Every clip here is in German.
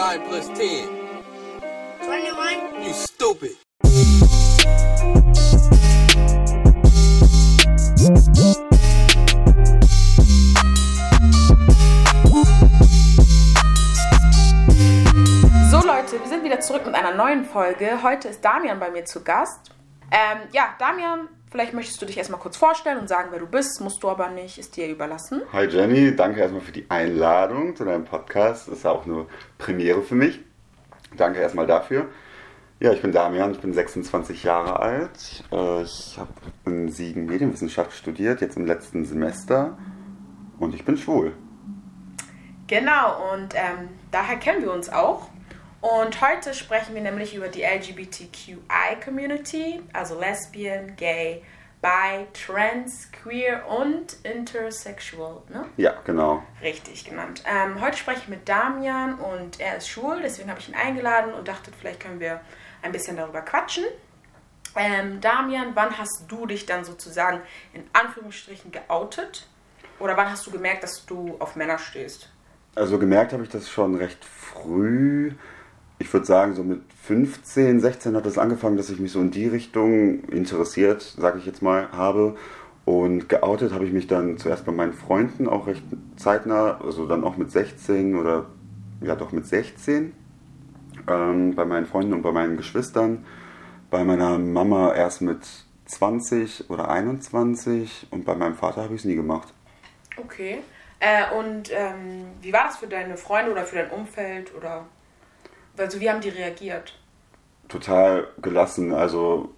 9 plus 10? 21. You stupid. So Leute, wir sind wieder zurück mit einer neuen Folge. Heute ist Damian bei mir zu Gast. Ähm, ja, Damian, vielleicht möchtest du dich erstmal kurz vorstellen und sagen, wer du bist. Musst du aber nicht, ist dir überlassen. Hi Jenny, danke erstmal für die Einladung zu deinem Podcast. Das ist auch eine Premiere für mich. Danke erstmal dafür. Ja, ich bin Damian, ich bin 26 Jahre alt. Äh, Ich habe in Siegen Medienwissenschaft studiert, jetzt im letzten Semester. Und ich bin schwul. Genau, und ähm, daher kennen wir uns auch. Und heute sprechen wir nämlich über die LGBTQI-Community, also Lesbian, Gay, Bi, Trans, Queer und Intersexual. Ne? Ja, genau. Richtig genannt. Ähm, heute spreche ich mit Damian und er ist schwul, deswegen habe ich ihn eingeladen und dachte, vielleicht können wir ein bisschen darüber quatschen. Ähm, Damian, wann hast du dich dann sozusagen in Anführungsstrichen geoutet? Oder wann hast du gemerkt, dass du auf Männer stehst? Also gemerkt habe ich das schon recht früh. Ich würde sagen, so mit 15, 16 hat es angefangen, dass ich mich so in die Richtung interessiert, sage ich jetzt mal, habe. Und geoutet habe ich mich dann zuerst bei meinen Freunden auch recht zeitnah, also dann auch mit 16 oder ja doch mit 16. Ähm, bei meinen Freunden und bei meinen Geschwistern. Bei meiner Mama erst mit 20 oder 21 und bei meinem Vater habe ich es nie gemacht. Okay. Äh, und ähm, wie war das für deine Freunde oder für dein Umfeld? Oder also wie haben die reagiert? total gelassen. Also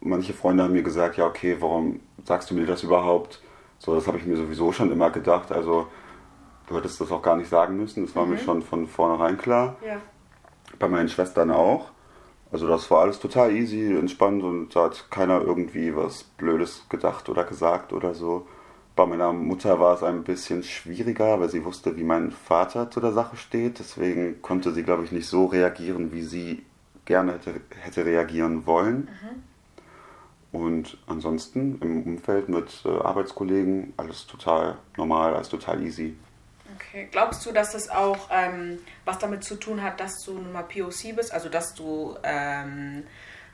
manche Freunde haben mir gesagt, ja okay, warum sagst du mir das überhaupt? So, das habe ich mir sowieso schon immer gedacht. Also du hättest das auch gar nicht sagen müssen. Das war mir schon von vornherein klar. Ja. Bei meinen Schwestern auch. Also das war alles total easy, entspannt und da hat keiner irgendwie was Blödes gedacht oder gesagt oder so. Bei meiner Mutter war es ein bisschen schwieriger, weil sie wusste, wie mein Vater zu der Sache steht. Deswegen konnte sie, glaube ich, nicht so reagieren, wie sie gerne hätte, hätte reagieren wollen. Und ansonsten im Umfeld mit äh, Arbeitskollegen alles total normal, alles total easy. Okay. Glaubst du, dass das auch ähm, was damit zu tun hat, dass du nun mal POC bist, also dass du ähm,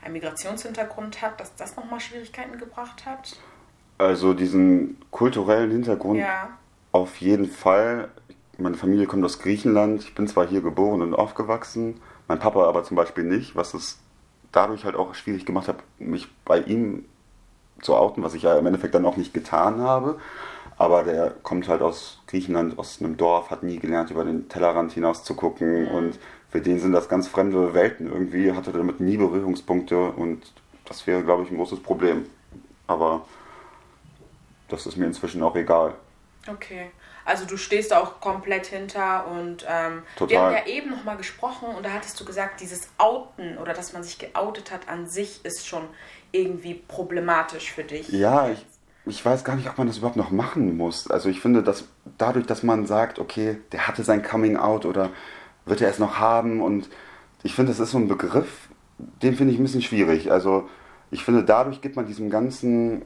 einen Migrationshintergrund hast, dass das nochmal Schwierigkeiten gebracht hat? Also diesen kulturellen Hintergrund Ja. auf jeden Fall. Meine Familie kommt aus Griechenland. Ich bin zwar hier geboren und aufgewachsen, mein Papa aber zum Beispiel nicht, was es dadurch halt auch schwierig gemacht hat, mich bei ihm zu outen, was ich ja im Endeffekt dann auch nicht getan habe. Aber der kommt halt aus Griechenland, aus einem Dorf, hat nie gelernt, über den Tellerrand hinaus zu gucken. Und für den sind das ganz fremde Welten irgendwie, hatte damit nie Berührungspunkte und das wäre, glaube ich, ein großes Problem. Aber das ist mir inzwischen auch egal. Okay. Also du stehst da auch komplett hinter und ähm, wir haben ja eben nochmal gesprochen und da hattest du gesagt, dieses Outen oder dass man sich geoutet hat an sich ist schon irgendwie problematisch für dich. Ja, ich, ich weiß gar nicht, ob man das überhaupt noch machen muss. Also ich finde, dass dadurch, dass man sagt, okay, der hatte sein Coming Out oder wird er es noch haben und ich finde, das ist so ein Begriff, den finde ich ein bisschen schwierig. Also ich finde, dadurch gibt man diesem ganzen,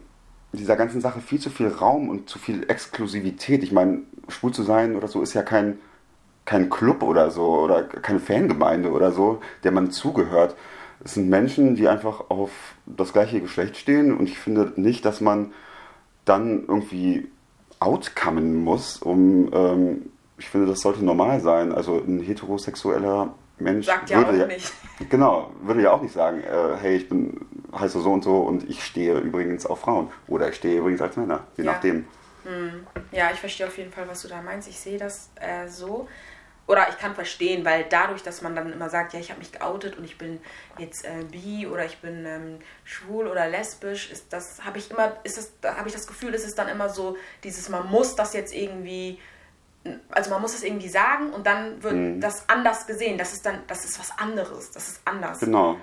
dieser ganzen Sache viel zu viel Raum und zu viel Exklusivität. Ich meine, schwul zu sein oder so ist ja kein, kein Club oder so oder keine Fangemeinde oder so, der man zugehört. Es sind Menschen, die einfach auf das gleiche Geschlecht stehen und ich finde nicht, dass man dann irgendwie outcomen muss, um, ähm, ich finde, das sollte normal sein. Also ein heterosexueller Mensch Sagt ja würde auch nicht. Genau, würde ja auch nicht sagen, äh, hey, ich bin heiße so und so und ich stehe übrigens auf Frauen. Oder ich stehe übrigens als Männer, je Ja. nachdem. Ja, ich verstehe auf jeden Fall, was du da meinst. Ich sehe das äh, so. Oder ich kann verstehen, weil dadurch, dass man dann immer sagt, ja, ich habe mich geoutet und ich bin jetzt äh, bi oder ich bin ähm, schwul oder lesbisch, ist das, habe ich immer, ist es, da habe ich das Gefühl, ist es dann immer so, dieses, man muss das jetzt irgendwie, also man muss es irgendwie sagen und dann wird das anders gesehen. Das ist dann, das ist was anderes, das ist anders. Genau.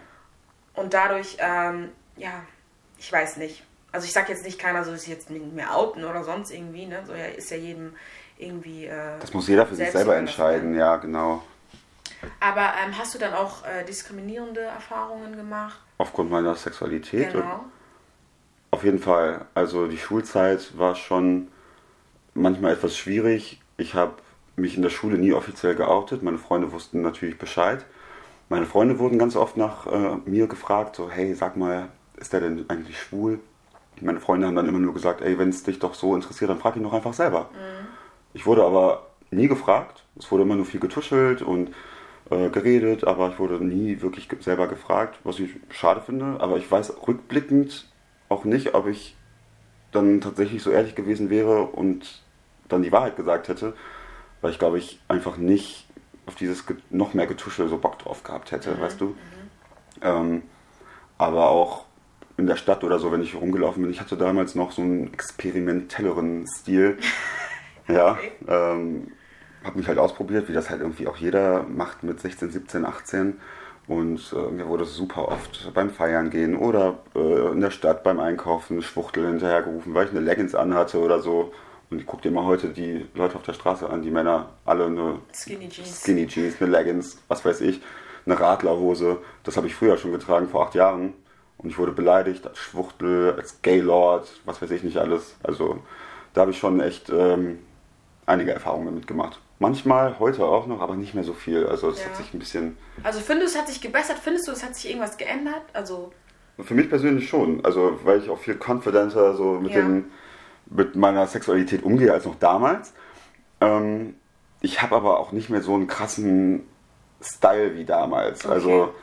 Und dadurch, ähm, ja, ich weiß nicht. Also ich sag jetzt nicht, keiner soll sich jetzt nicht mehr outen oder sonst irgendwie, ne? So ja, ist ja jedem irgendwie. Äh, Das muss jeder für sich selber entscheiden, ja, genau. Aber ähm, hast du dann auch äh, diskriminierende Erfahrungen gemacht? Aufgrund meiner Sexualität. Genau. Auf jeden Fall. Also die Schulzeit war schon manchmal etwas schwierig. Ich habe mich in der Schule nie offiziell geoutet. Meine Freunde wussten natürlich Bescheid. Meine Freunde wurden ganz oft nach äh, mir gefragt, so, hey, sag mal, ist der denn eigentlich schwul? Meine Freunde haben dann immer nur gesagt, ey, wenn es dich doch so interessiert, dann frag ihn doch einfach selber. Mhm. Ich wurde aber nie gefragt. Es wurde immer nur viel getuschelt und äh, geredet, aber ich wurde nie wirklich selber gefragt, was ich schade finde. Aber ich weiß rückblickend auch nicht, ob ich dann tatsächlich so ehrlich gewesen wäre und dann die Wahrheit gesagt hätte, weil ich glaube ich einfach nicht auf dieses noch mehr Getuschel so Bock drauf gehabt hätte, mhm. weißt du. Mhm. Ähm, aber auch in der Stadt oder so, wenn ich rumgelaufen bin, ich hatte damals noch so einen experimentelleren Stil. ja, ähm, habe mich halt ausprobiert, wie das halt irgendwie auch jeder macht mit 16, 17, 18. Und äh, mir wurde super oft beim Feiern gehen oder äh, in der Stadt beim Einkaufen Schwuchtel hinterhergerufen, weil ich eine Leggings anhatte oder so. Und ich guck dir mal heute die Leute auf der Straße an, die Männer alle eine Skinny Jeans, Skinny Jeans eine Leggings, was weiß ich, eine Radlerhose. Das habe ich früher schon getragen, vor acht Jahren. Und ich wurde beleidigt als Schwuchtel, als Gaylord, was weiß ich nicht alles. Also da habe ich schon echt ähm, einige Erfahrungen mitgemacht. Manchmal, heute auch noch, aber nicht mehr so viel. Also es ja. hat sich ein bisschen. Also findest du, es hat sich gebessert? Findest du, es hat sich irgendwas geändert? Also. Für mich persönlich schon. Also weil ich auch viel confidenter so mit, ja. den, mit meiner Sexualität umgehe als noch damals. Ähm, ich habe aber auch nicht mehr so einen krassen Style wie damals. Okay. Also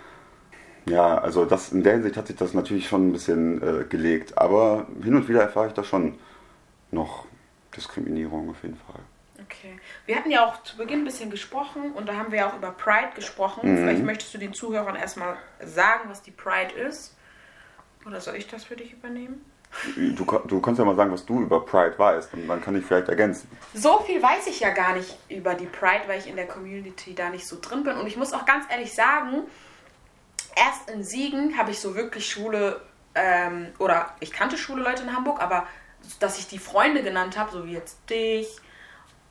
ja, also das in der Hinsicht hat sich das natürlich schon ein bisschen äh, gelegt. Aber hin und wieder erfahre ich da schon noch Diskriminierung auf jeden Fall. Okay. Wir hatten ja auch zu Beginn ein bisschen gesprochen und da haben wir ja auch über Pride gesprochen. Mhm. Vielleicht möchtest du den Zuhörern erstmal sagen, was die Pride ist. Oder soll ich das für dich übernehmen? Du, du kannst ja mal sagen, was du über Pride weißt und dann kann ich vielleicht ergänzen. So viel weiß ich ja gar nicht über die Pride, weil ich in der Community da nicht so drin bin. Und ich muss auch ganz ehrlich sagen, erst in Siegen habe ich so wirklich Schule, ähm, oder ich kannte schwule Leute in Hamburg, aber dass ich die Freunde genannt habe, so wie jetzt dich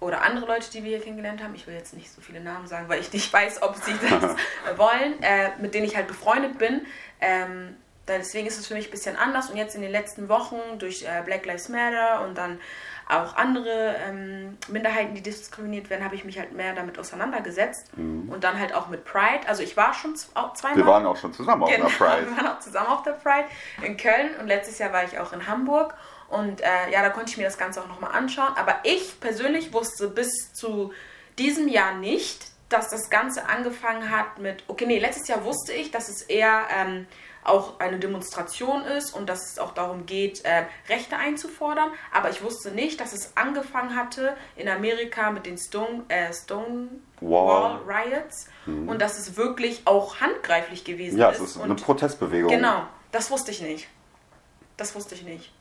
oder andere Leute, die wir hier kennengelernt haben, ich will jetzt nicht so viele Namen sagen, weil ich nicht weiß, ob sie das wollen, äh, mit denen ich halt befreundet bin. Ähm, deswegen ist es für mich ein bisschen anders. Und jetzt in den letzten Wochen durch äh, Black Lives Matter und dann auch andere ähm, Minderheiten, die diskriminiert werden, habe ich mich halt mehr damit auseinandergesetzt. Mhm. Und dann halt auch mit Pride. Also ich war schon zweimal. Wir waren auch schon zusammen auf genau, der Pride. Wir waren auch zusammen auf der Pride in Köln und letztes Jahr war ich auch in Hamburg. Und äh, ja, da konnte ich mir das Ganze auch nochmal anschauen. Aber ich persönlich wusste bis zu diesem Jahr nicht, dass das Ganze angefangen hat mit, okay, nee, letztes Jahr wusste ich, dass es eher ähm, auch eine Demonstration ist und dass es auch darum geht, äh, Rechte einzufordern. Aber ich wusste nicht, dass es angefangen hatte in Amerika mit den Stone, äh, Stonewall Riots mhm. und dass es wirklich auch handgreiflich gewesen ja, ist. Ja, es ist eine Protestbewegung. Genau, das wusste ich nicht. Das wusste ich nicht.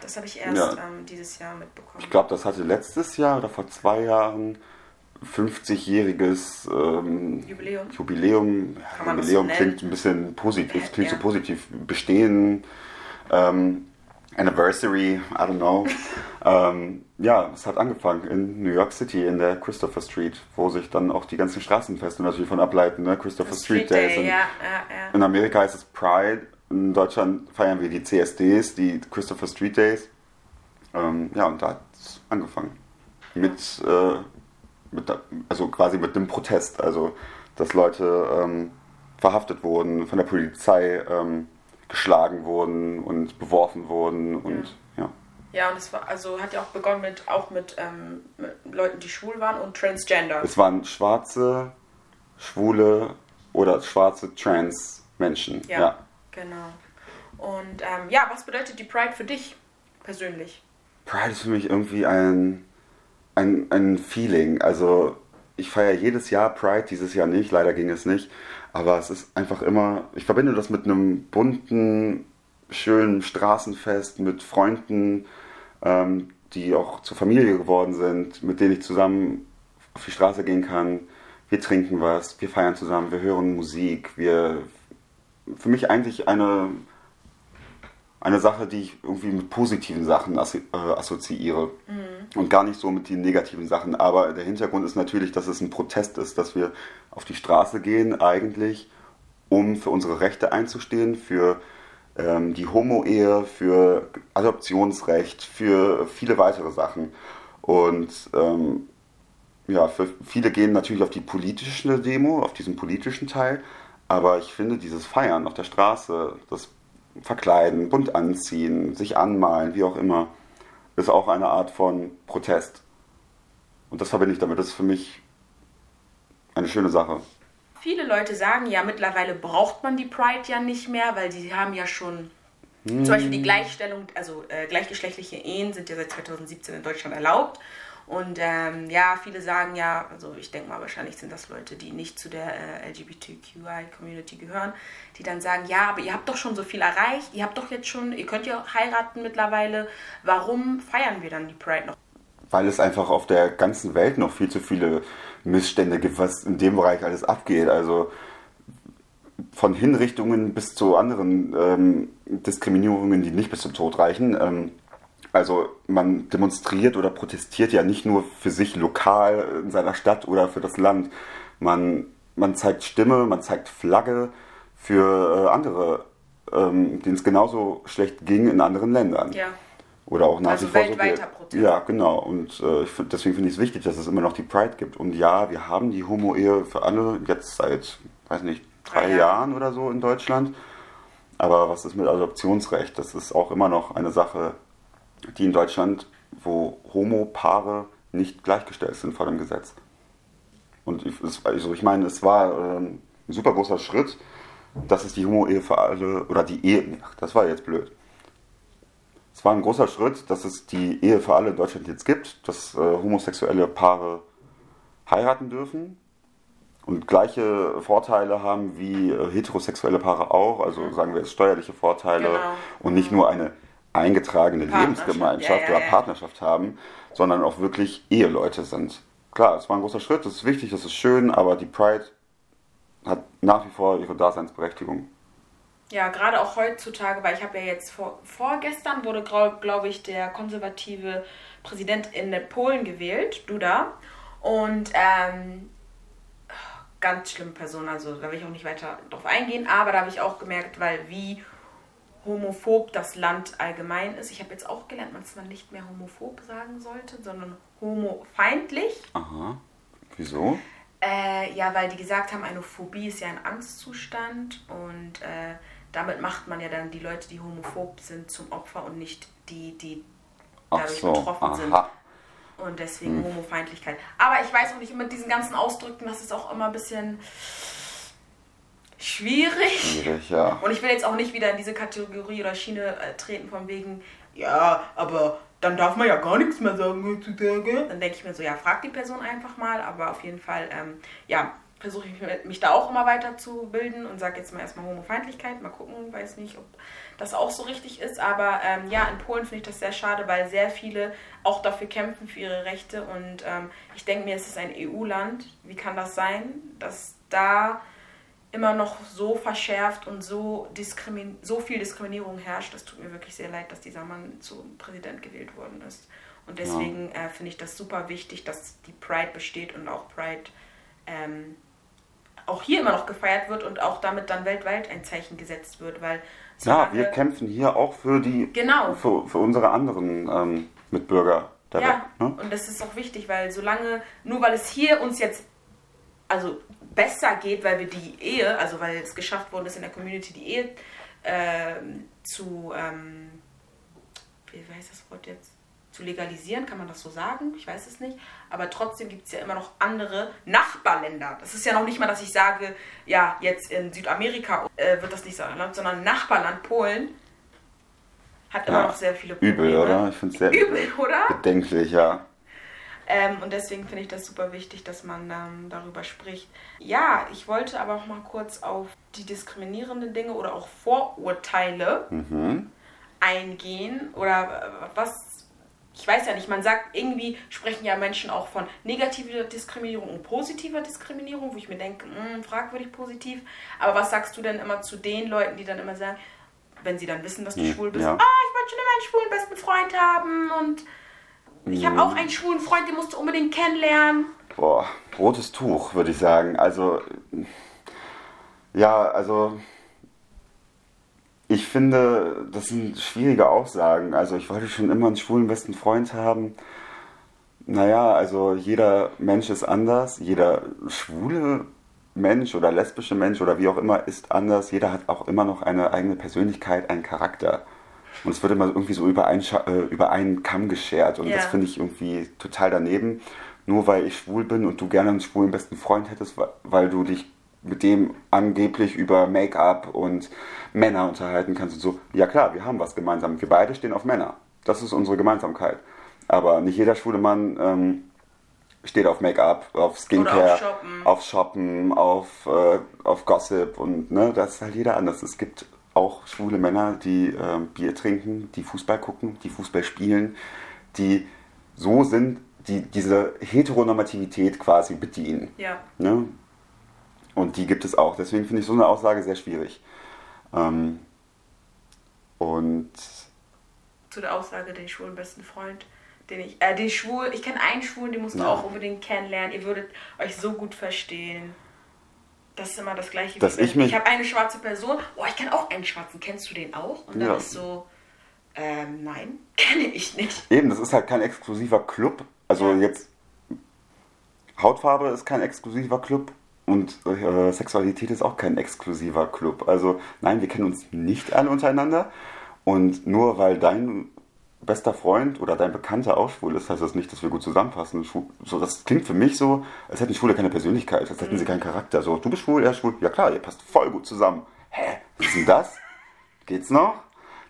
Das habe ich erst ja. ähm, dieses Jahr mitbekommen. Ich glaube, das hatte letztes Jahr oder vor zwei Jahren 50-jähriges ähm, Jubiläum. Jubiläum. Ja, Jubiläum so klingt ein bisschen positiv, klingt ja. so positiv. Bestehen, ähm, Anniversary, I don't know. ähm, ja, es hat angefangen in New York City in der Christopher Street, wo sich dann auch die ganzen Straßenfeste natürlich von ableiten, ne? Christopher Street, Street Days. Day, ja, in Amerika heißt es Pride, in Deutschland feiern wir die CSDs, die Christopher Street Days. Ähm, ja, und da hat es angefangen. Mit äh, mit, also quasi mit dem Protest, also dass Leute ähm, verhaftet wurden, von der Polizei ähm, geschlagen wurden und beworfen wurden und ja. ja. und es war also hat ja auch begonnen mit auch mit, ähm, mit Leuten, die schwul waren und Transgender. Es waren schwarze, schwule oder schwarze Trans-Menschen. Ja, ja, genau. Und ähm, ja, was bedeutet die Pride für dich persönlich? Pride ist für mich irgendwie ein ein, ein Feeling. Also ich feiere jedes Jahr Pride, dieses Jahr nicht, leider ging es nicht. Aber es ist einfach immer, ich verbinde das mit einem bunten, schönen Straßenfest mit Freunden, ähm, die auch zur Familie geworden sind, mit denen ich zusammen auf die Straße gehen kann. Wir trinken was, wir feiern zusammen, wir hören Musik. Wir, für mich eigentlich eine eine Sache, die ich irgendwie mit positiven Sachen äh, assoziiere mhm. und gar nicht so mit den negativen Sachen. Aber der Hintergrund ist natürlich, dass es ein Protest ist, dass wir auf die Straße gehen eigentlich, um für unsere Rechte einzustehen, für ähm, die Homo-Ehe, für Adoptionsrecht, für viele weitere Sachen. Und ähm, ja, für viele gehen natürlich auf die politische Demo, auf diesen politischen Teil. Aber ich finde, dieses Feiern auf der Straße, das Verkleiden, bunt anziehen, sich anmalen, wie auch immer, ist auch eine Art von Protest. Und das verbinde ich damit. Das ist für mich eine schöne Sache. Viele Leute sagen ja, mittlerweile braucht man die Pride ja nicht mehr, weil die haben ja schon hm. zum Beispiel die Gleichstellung, also äh, gleichgeschlechtliche Ehen sind ja seit 2017 in Deutschland erlaubt. Und ähm, ja, viele sagen ja, also ich denke mal, wahrscheinlich sind das Leute, die nicht zu der äh, LGBTQI-Community gehören, die dann sagen, ja, aber ihr habt doch schon so viel erreicht, ihr habt doch jetzt schon, ihr könnt ja heiraten mittlerweile, warum feiern wir dann die Pride noch? Weil es einfach auf der ganzen Welt noch viel zu viele Missstände gibt, was in dem Bereich alles abgeht. Also von Hinrichtungen bis zu anderen ähm, Diskriminierungen, die nicht bis zum Tod reichen. Ähm, also man demonstriert oder protestiert ja nicht nur für sich lokal in seiner Stadt oder für das Land. Man, man zeigt Stimme, man zeigt Flagge für äh, andere, ähm, denen es genauso schlecht ging in anderen Ländern. Ja. Oder auch nach also wie vor weltweiter so Protest. Ja, genau. Und äh, find, deswegen finde ich es wichtig, dass es immer noch die Pride gibt. Und ja, wir haben die Homo-Ehe für alle jetzt seit, weiß nicht, drei Ja. Jahren oder so in Deutschland. Aber was ist mit Adoptionsrecht? Das ist auch immer noch eine Sache, die in Deutschland, wo Homo-Paare nicht gleichgestellt sind vor dem Gesetz. Und ich, also ich meine, es war ähm, ein super großer Schritt, dass es die Homo-Ehe für alle, oder die Ehe, ach, das war jetzt blöd. Es war ein großer Schritt, dass es die Ehe für alle in Deutschland jetzt gibt, dass äh, homosexuelle Paare heiraten dürfen und gleiche Vorteile haben wie äh, heterosexuelle Paare auch, also sagen wir jetzt steuerliche Vorteile Genau. und nicht nur eine eingetragene Lebensgemeinschaft ja, ja, oder. Partnerschaft haben, sondern auch wirklich Eheleute sind. Klar, es war ein großer Schritt, das ist wichtig, das ist schön, aber die Pride hat nach wie vor ihre Daseinsberechtigung. Ja, gerade auch heutzutage, weil ich habe ja jetzt vor, vorgestern wurde, glaube glaub ich, der konservative Präsident in Polen gewählt, Duda. Und ähm, ganz schlimme Person, also da will ich auch nicht weiter drauf eingehen, aber da habe ich auch gemerkt, weil wie homophob das Land allgemein ist. Ich habe jetzt auch gelernt, dass man nicht mehr homophob sagen sollte, sondern homofeindlich. Aha. Wieso? Äh, ja, weil die gesagt haben, eine Phobie ist ja ein Angstzustand und äh, damit macht man ja dann die Leute, die homophob sind, zum Opfer und nicht die, die dadurch so, betroffen sind. aha. Und deswegen Homofeindlichkeit. Aber ich weiß auch nicht, mit diesen ganzen Ausdrücken, das ist auch immer ein bisschen schwierig. Schwierig, ja. Und ich will jetzt auch nicht wieder in diese Kategorie oder Schiene äh, treten, von wegen, ja, aber dann darf man ja gar nichts mehr sagen heutzutage. Dann denke ich mir so, ja, frag die Person einfach mal. Aber auf jeden Fall, ähm, ja, versuche ich mich- da auch immer weiter zu bilden und sage jetzt mal erstmal Homofeindlichkeit. Mal gucken, weiß nicht, ob das auch so richtig ist. Aber ähm, ja, in Polen finde ich das sehr schade, weil sehr viele auch dafür kämpfen, für ihre Rechte. Und ähm, ich denke mir, es ist ein EU-Land. Wie kann das sein, dass da immer noch so verschärft und so, diskrimin so viel Diskriminierung herrscht. Das tut mir wirklich sehr leid, dass dieser Mann zum Präsident gewählt worden ist. Und deswegen äh, finde ich das super wichtig, dass die Pride besteht und auch Pride ähm, auch hier immer noch gefeiert wird und auch damit dann weltweit ein Zeichen gesetzt wird, weil Ja, wir kämpfen hier auch für die, Genau. für, für unsere anderen ähm, Mitbürger Ja, Welt. Ne? und das ist auch wichtig, weil solange, nur weil es hier uns jetzt also besser geht, weil wir die Ehe, also weil es geschafft worden ist in der Community, die Ehe ähm, zu, ähm, wie heißt das Wort jetzt? Zu legalisieren, kann man das so sagen? Ich weiß es nicht. Aber trotzdem gibt es ja immer noch andere Nachbarländer. Das ist ja noch nicht mal, dass ich sage, ja, jetzt in Südamerika äh, wird das nicht so erlaubt, sondern Nachbarland Polen hat immer Ja, noch sehr viele Probleme. Übel, oder? Ich finde es sehr Übel, oder? bedenklich, ja. Ähm, und deswegen finde ich das super wichtig, dass man ähm, darüber spricht. Ja, ich wollte aber auch mal kurz auf die diskriminierenden Dinge oder auch Vorurteile Mhm. eingehen. Oder äh, was, ich weiß ja nicht, man sagt, irgendwie sprechen ja Menschen auch von negativer Diskriminierung und positiver Diskriminierung, wo ich mir denke, hm, fragwürdig positiv. Aber was sagst du denn immer zu den Leuten, die dann immer sagen, wenn sie dann wissen, dass du Hm, schwul bist, ja. ah, ich wollte schon immer einen schwulen besten Freund haben und ich habe auch einen schwulen Freund, den musst du unbedingt kennenlernen. Boah, rotes Tuch, würde ich sagen. Also, ja, also, ich finde, das sind schwierige Aussagen. Also, ich wollte schon immer einen schwulen besten Freund haben. Naja, also jeder Mensch ist anders, jeder schwule Mensch oder lesbische Mensch oder wie auch immer ist anders. Jeder hat auch immer noch eine eigene Persönlichkeit, einen Charakter. Und es wird immer irgendwie so über einen, äh, über einen Kamm geschert. Und Ja. das finde ich irgendwie total daneben. Nur weil ich schwul bin und du gerne einen schwulen besten Freund hättest, weil du dich mit dem angeblich über Make-up und Männer unterhalten kannst und so. Ja klar, wir haben was gemeinsam. Wir beide stehen auf Männer. Das ist unsere Gemeinsamkeit. Aber nicht jeder schwule Mann ähm, steht auf Make-up, auf Skincare, auf Shoppen. auf Shoppen, auf, äh, auf Gossip und ne, das ist halt jeder anders. Es gibt auch schwule Männer, die äh, Bier trinken, die Fußball gucken, die Fußball spielen, die so sind, die diese Heteronormativität quasi bedienen. Ja. Ne? Und die gibt es auch. Deswegen finde ich so eine Aussage sehr schwierig. Ähm, und Zu der Aussage, den schwulen besten Freund, den ich, äh, den schwul, ich kenne einen Schwulen, den musst du Ja. auch unbedingt kennenlernen. Ihr würdet euch so gut verstehen. Das ist immer das Gleiche. Dass ich mich- ich habe eine schwarze Person. Oh, ich kenne auch einen schwarzen. Kennst du den auch? Und dann Ja. ist so, ähm, nein, kenne ich nicht. eben, das ist halt kein exklusiver Club. Also Ja. jetzt Hautfarbe ist kein exklusiver Club und äh, Sexualität ist auch kein exklusiver Club. Also nein, wir kennen uns nicht alle untereinander. Und nur weil dein bester Freund oder dein Bekannter auch schwul ist, heißt das nicht, dass wir gut zusammenpassen. Schwul- So, das klingt für mich so, als hätten Schwule keine Persönlichkeit, als hätten sie keinen Charakter. So, du bist schwul, er ist schwul. Ja klar, ihr passt voll gut zusammen. Hä? Was ist denn das? Geht's noch?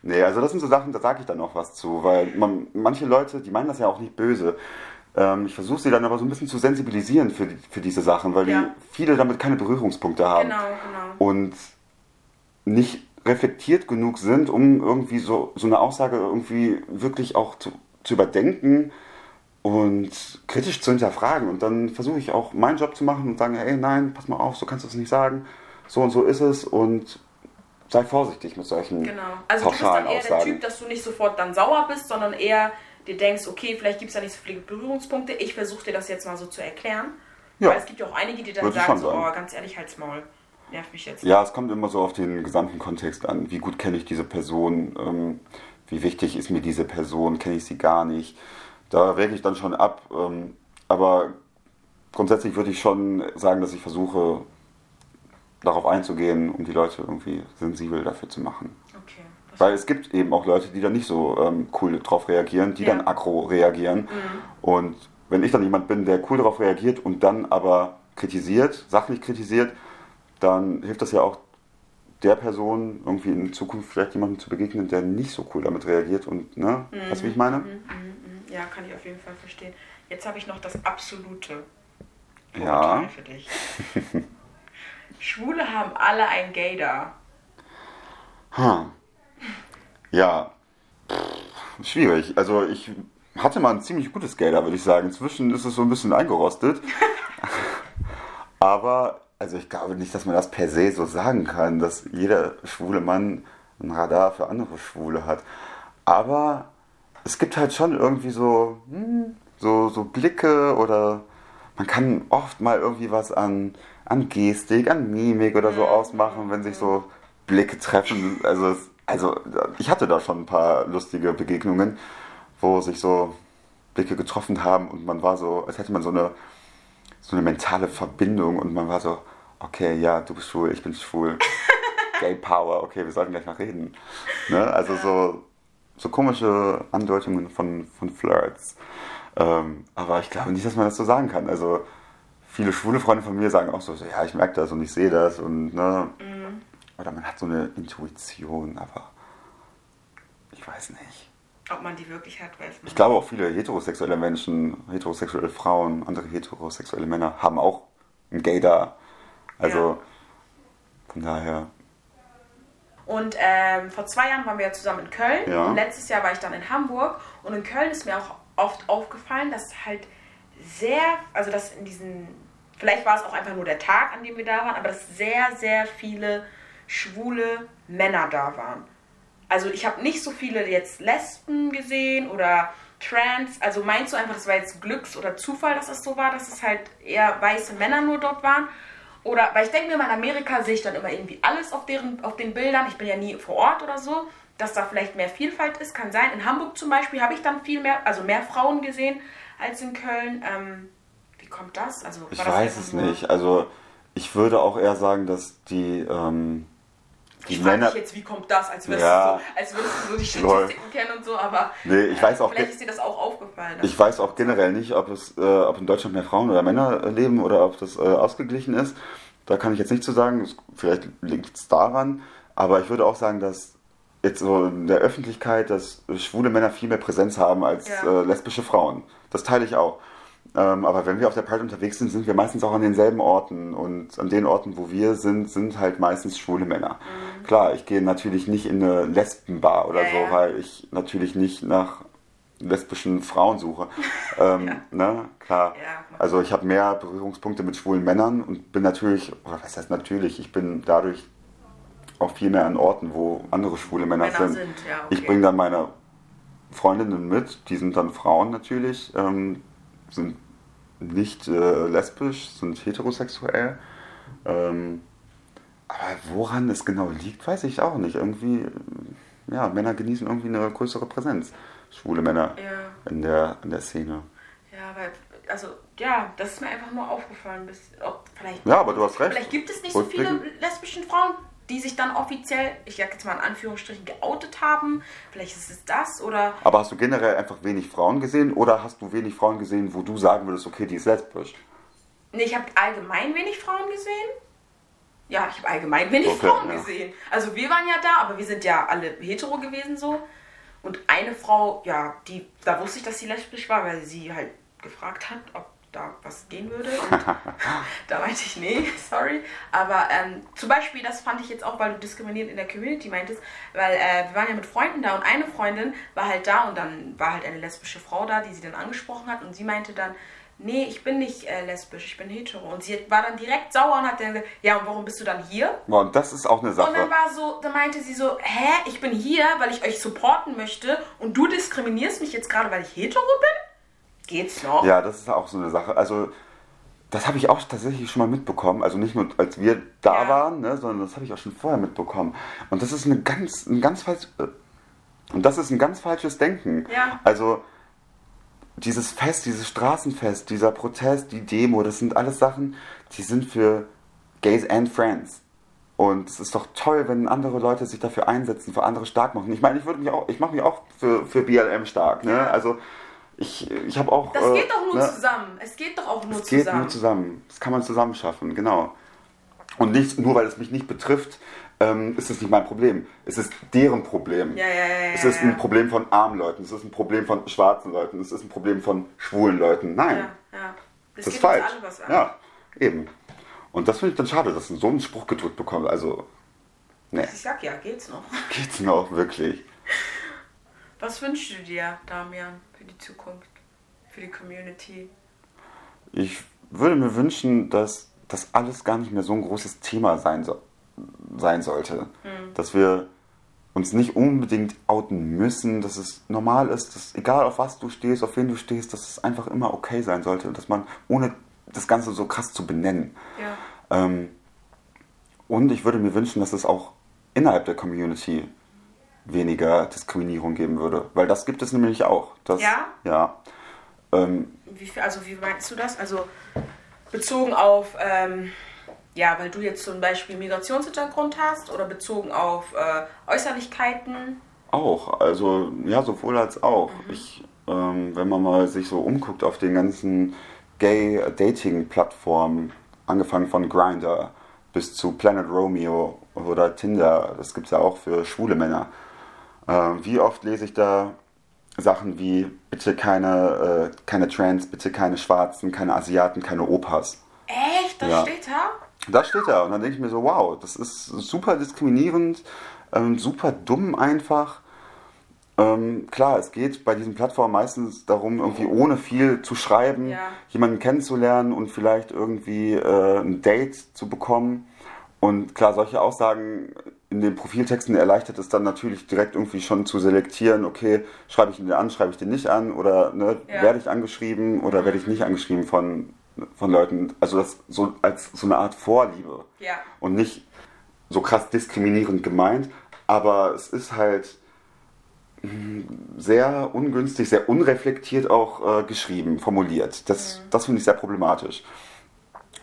Nee, also das sind so Sachen, da sage ich dann noch was zu, weil man, manche Leute, die meinen das ja auch nicht böse. Ähm, ich versuche sie dann aber so ein bisschen zu sensibilisieren für, für diese Sachen, weil Ja. die viele damit keine Berührungspunkte haben Genau, genau. und nicht reflektiert genug sind, um irgendwie so, so eine Aussage irgendwie wirklich auch zu, zu überdenken und kritisch zu hinterfragen. Und dann versuche ich auch meinen Job zu machen und sagen, ey, nein, pass mal auf, so kannst du es nicht sagen. So und so ist es und sei vorsichtig mit solchen Genau. Also du bist dann eher der Aussagen. Typ, dass du nicht sofort dann sauer bist, sondern eher dir denkst, okay, vielleicht gibt es da nicht so viele Berührungspunkte. Ich versuche dir das jetzt mal so zu erklären. Ja. Weil es gibt ja auch einige, die dann Würde sagen, so, oh, ganz ehrlich, halt's Maul. Nervt mich jetzt. Ja, es kommt immer so auf den gesamten Kontext an. Wie gut kenne ich diese Person? Ähm, wie wichtig ist mir diese Person? Kenne ich sie gar nicht? Da wäge ich dann schon ab. Ähm, aber grundsätzlich würde ich schon sagen, dass ich versuche, darauf einzugehen, um die Leute irgendwie sensibel dafür zu machen. Okay. Weil es gibt eben auch Leute, die dann nicht so ähm, cool drauf reagieren, die Ja. dann aggro reagieren. Und wenn ich dann jemand bin, der cool darauf reagiert und dann aber kritisiert, sachlich kritisiert, dann hilft das ja auch der Person irgendwie in Zukunft vielleicht jemandem zu begegnen, der nicht so cool damit reagiert und, ne? Weißt du, wie ich meine? Mhm, Ja, kann ich auf jeden Fall verstehen. Jetzt habe ich noch das absolute Ja. Vorurteil für dich. Schwule haben alle ein Gaydar. Ha. Ja. Pff, schwierig. Also ich hatte mal ein ziemlich gutes Gator, würde ich sagen. Inzwischen ist es so ein bisschen eingerostet. Aber, also ich glaube nicht, dass man das per se so sagen kann, dass jeder schwule Mann ein Radar für andere Schwule hat. Aber es gibt halt schon irgendwie so, hm, so, so Blicke oder man kann oft mal irgendwie was an, an Gestik, an Mimik oder so ausmachen, wenn sich so Blicke treffen. Also, es, also ich hatte da schon ein paar lustige Begegnungen, wo sich so Blicke getroffen haben und man war so, als hätte man so eine, so eine mentale Verbindung und man war so, okay, ja, du bist schwul, ich bin schwul. Gay Power, okay, wir sollten gleich mal reden. Ne? Also so, so komische Andeutungen von, von Flirts. Ähm, aber ich glaube nicht, dass man das so sagen kann. Also viele schwule Freunde von mir sagen auch so, so ja, ich merke das und ich sehe das und ne. Oder man hat so eine Intuition, aber ich weiß nicht. Ob man die wirklich hat, weiß man Ich glaube auch viele heterosexuelle Menschen, heterosexuelle Frauen, andere heterosexuelle Männer haben auch ein Gaydar. Also Ja. von daher, Und ähm, vor zwei Jahren waren wir ja zusammen in Köln Ja. und letztes Jahr war ich dann in Hamburg und in Köln ist mir auch oft aufgefallen, dass halt sehr, also dass in diesen, vielleicht war es auch einfach nur der Tag, an dem wir da waren, aber dass sehr, sehr viele schwule Männer da waren. Also ich habe nicht so viele jetzt Lesben gesehen oder Trans, also meinst du einfach, das war jetzt Glücks- oder Zufall, dass es so war, dass es halt eher weiße Männer nur dort waren? Oder, weil ich denke mir, mal, in Amerika sehe ich dann immer irgendwie alles auf, deren, auf den Bildern. Ich bin ja nie vor Ort oder so, dass da vielleicht mehr Vielfalt ist, kann sein. In Hamburg zum Beispiel habe ich dann viel mehr, also mehr Frauen gesehen, als in Köln. Ähm, wie kommt das? Also, Ich das weiß es nicht. Also ich würde auch eher sagen, dass die, ähm, die Ich frage Männer. mich jetzt, wie kommt das, als würdest, Ja. du, so, als würdest du so die. Statistiken kennen und so, aber Nee, ich weiß auch vielleicht ist dir das auch aufgefallen. Ich weiß auch generell nicht, ob es, äh, ob in Deutschland mehr Frauen oder Männer äh, leben oder ob das äh, ausgeglichen ist. Da kann ich jetzt nicht zu sagen. Vielleicht liegt es daran. Aber ich würde auch sagen, dass jetzt so in der Öffentlichkeit, dass schwule Männer viel mehr Präsenz haben als Ja. äh, lesbische Frauen. Das teile ich auch. Ähm, aber wenn wir auf der Pride unterwegs sind, sind wir meistens auch an denselben Orten. Und an den Orten, wo wir sind, sind halt meistens schwule Männer. Klar, ich gehe natürlich nicht in eine Lesbenbar oder Mhm. Ja, so, ja. weil ich natürlich nicht nach lesbischen Frauen suche. Ähm, Ja. ne? Klar. Also ich habe mehr Berührungspunkte mit schwulen Männern und bin natürlich, oder was heißt natürlich, ich bin dadurch auch viel mehr an Orten, wo andere schwule Männer, Männer sind. sind, okay. Ich bringe dann meine Freundinnen mit, die sind dann Frauen natürlich, ähm, sind nicht äh, lesbisch, sind heterosexuell. Ähm, aber woran es genau liegt, weiß ich auch nicht. Irgendwie, ja, Männer genießen irgendwie eine größere Präsenz. Schwule Männer Ja. in der, in der Szene. Ja, weil, also, ja, das ist mir einfach nur aufgefallen. Bis, ob, vielleicht, Ja, aber du hast recht. vielleicht gibt es nicht so viele lesbischen Frauen, die sich dann offiziell, ich sag jetzt mal in Anführungsstrichen, geoutet haben. Vielleicht ist es das oder. Aber hast du generell einfach wenig Frauen gesehen oder hast du wenig Frauen gesehen, wo du sagen würdest, okay, die ist lesbisch? Nee, ich habe allgemein wenig Frauen gesehen. Ja, ich habe allgemein wenig Okay, Frauen ja. gesehen. Also wir waren ja da, aber wir sind ja alle hetero gewesen so. Und eine Frau, ja, die, da wusste ich, dass sie lesbisch war, weil sie halt gefragt hat, ob da was gehen würde. Da meinte ich, nee, sorry. Aber ähm, zum Beispiel, das fand ich jetzt auch, weil du diskriminierend in der Community meintest, weil äh, wir waren ja mit Freunden da und eine Freundin war halt da und dann war halt eine lesbische Frau da, die sie dann angesprochen hat und sie meinte dann, nee, ich bin nicht äh, lesbisch, ich bin hetero. Und sie war dann direkt sauer und hat dann gesagt, ja, und warum bist du dann hier? Und das ist auch eine Und dann Sache. war so, da meinte sie so, hä, ich bin hier, weil ich euch supporten möchte und du diskriminierst mich jetzt gerade, weil ich hetero bin? Geht's noch? Ja, das ist auch so eine Sache. Also, das habe ich auch tatsächlich schon mal mitbekommen. Also nicht nur, als wir da Ja. waren, ne, sondern das habe ich auch schon vorher mitbekommen. Und das ist eine ganz, ein ganz falsch, äh, und das ist ein ganz falsches Denken. Ja. Also dieses Fest, dieses Straßenfest, dieser Protest, die Demo, das sind alles Sachen, die sind für Gays and Friends. Und es ist doch toll, wenn andere Leute sich dafür einsetzen, für andere stark machen. Ich meine, ich würde mich auch, ich mache mich auch für, für BLM stark. Ne? Ja. Also ich, ich habe auch. Das äh, geht doch nur ne? zusammen. Es geht doch auch nur Es geht zusammen. nur zusammen. Das kann man zusammen schaffen, genau. Und nicht nur, weil es mich nicht betrifft, ähm, ist es nicht mein Problem. Es ist deren Problem. Ja, ja, ja, es ist ein Problem von armen Leuten. Es ist ein Problem von schwarzen Leuten. Es ist ein Problem von schwulen Leuten. Nein, Ja, ja. Das, das ist geht uns falsch. alle was an. Ja, eben. Und das finde ich dann schade, dass man so einen Spruch gedrückt bekommt. Also, ne, Ich sag ja, geht's noch. geht's auch wirklich. Was wünschst du dir, Damian, für die Zukunft? Für die Community? Ich würde mir wünschen, dass das alles gar nicht mehr so ein großes Thema sein, so, sein sollte. Dass wir uns nicht unbedingt outen müssen, dass es normal ist, dass egal auf was du stehst, auf wen du stehst, dass es einfach immer okay sein sollte und dass man ohne das Ganze so krass zu benennen. Ja. Ähm, und ich würde mir wünschen, dass es auch innerhalb der Community weniger Diskriminierung geben würde, weil das gibt es nämlich auch. Das, Ja? Ja. Ähm, Wie, viel- also wie meinst du das? Also bezogen auf, ähm, ja, weil du jetzt zum Beispiel Migrationshintergrund hast oder bezogen auf äh, Äußerlichkeiten? Auch, also ja, sowohl als auch. Ich, ähm, wenn man mal sich so umguckt auf den ganzen Gay-Dating-Plattformen, angefangen von Grindr bis zu Planet Romeo oder Tinder, das gibt es ja auch für schwule Männer. Ähm, wie oft lese ich da Sachen wie bitte keine, äh, keine Trans, bitte keine Schwarzen, keine Asiaten, keine Opas. Echt? Das Ja. steht da? Da steht er und dann denke ich mir so, wow, das ist super diskriminierend, ähm, super dumm einfach. Ähm, klar, es geht bei diesen Plattformen meistens darum, irgendwie ohne viel zu schreiben, Ja. jemanden kennenzulernen und vielleicht irgendwie äh, ein Date zu bekommen. Und klar, solche Aussagen in den Profiltexten erleichtert es dann natürlich direkt irgendwie schon zu selektieren, okay, schreibe ich ihn an, schreibe ich den nicht an oder ne, Ja. werde ich angeschrieben oder werde ich nicht angeschrieben von, von Leuten. Also das so als so eine Art Vorliebe Ja. und nicht so krass diskriminierend gemeint, aber es ist halt, sehr ungünstig, sehr unreflektiert auch äh, geschrieben, formuliert. Das, das finde ich sehr problematisch.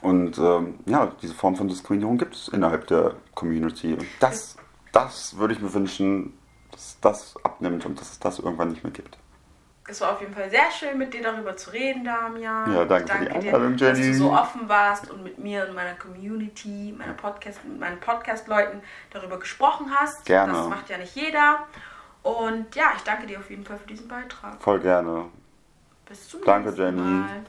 Und ähm, ja, diese Form von Diskriminierung gibt es innerhalb der Community. Das, das würde ich mir wünschen, dass das abnimmt und dass es das irgendwann nicht mehr gibt. Es war auf jeden Fall sehr schön, mit dir darüber zu reden, Damian. Ja, danke Ich für die dir, Einladung, dass du Jenny. so offen warst und mit mir und meiner Community, meiner Podcast, mit meinen Podcast-Leuten darüber gesprochen hast. Gerne. Das macht ja nicht jeder. Und ja, ich danke dir auf jeden Fall für diesen Beitrag. Voll gerne. Bis zum Danke, nächsten Jenny. Mal.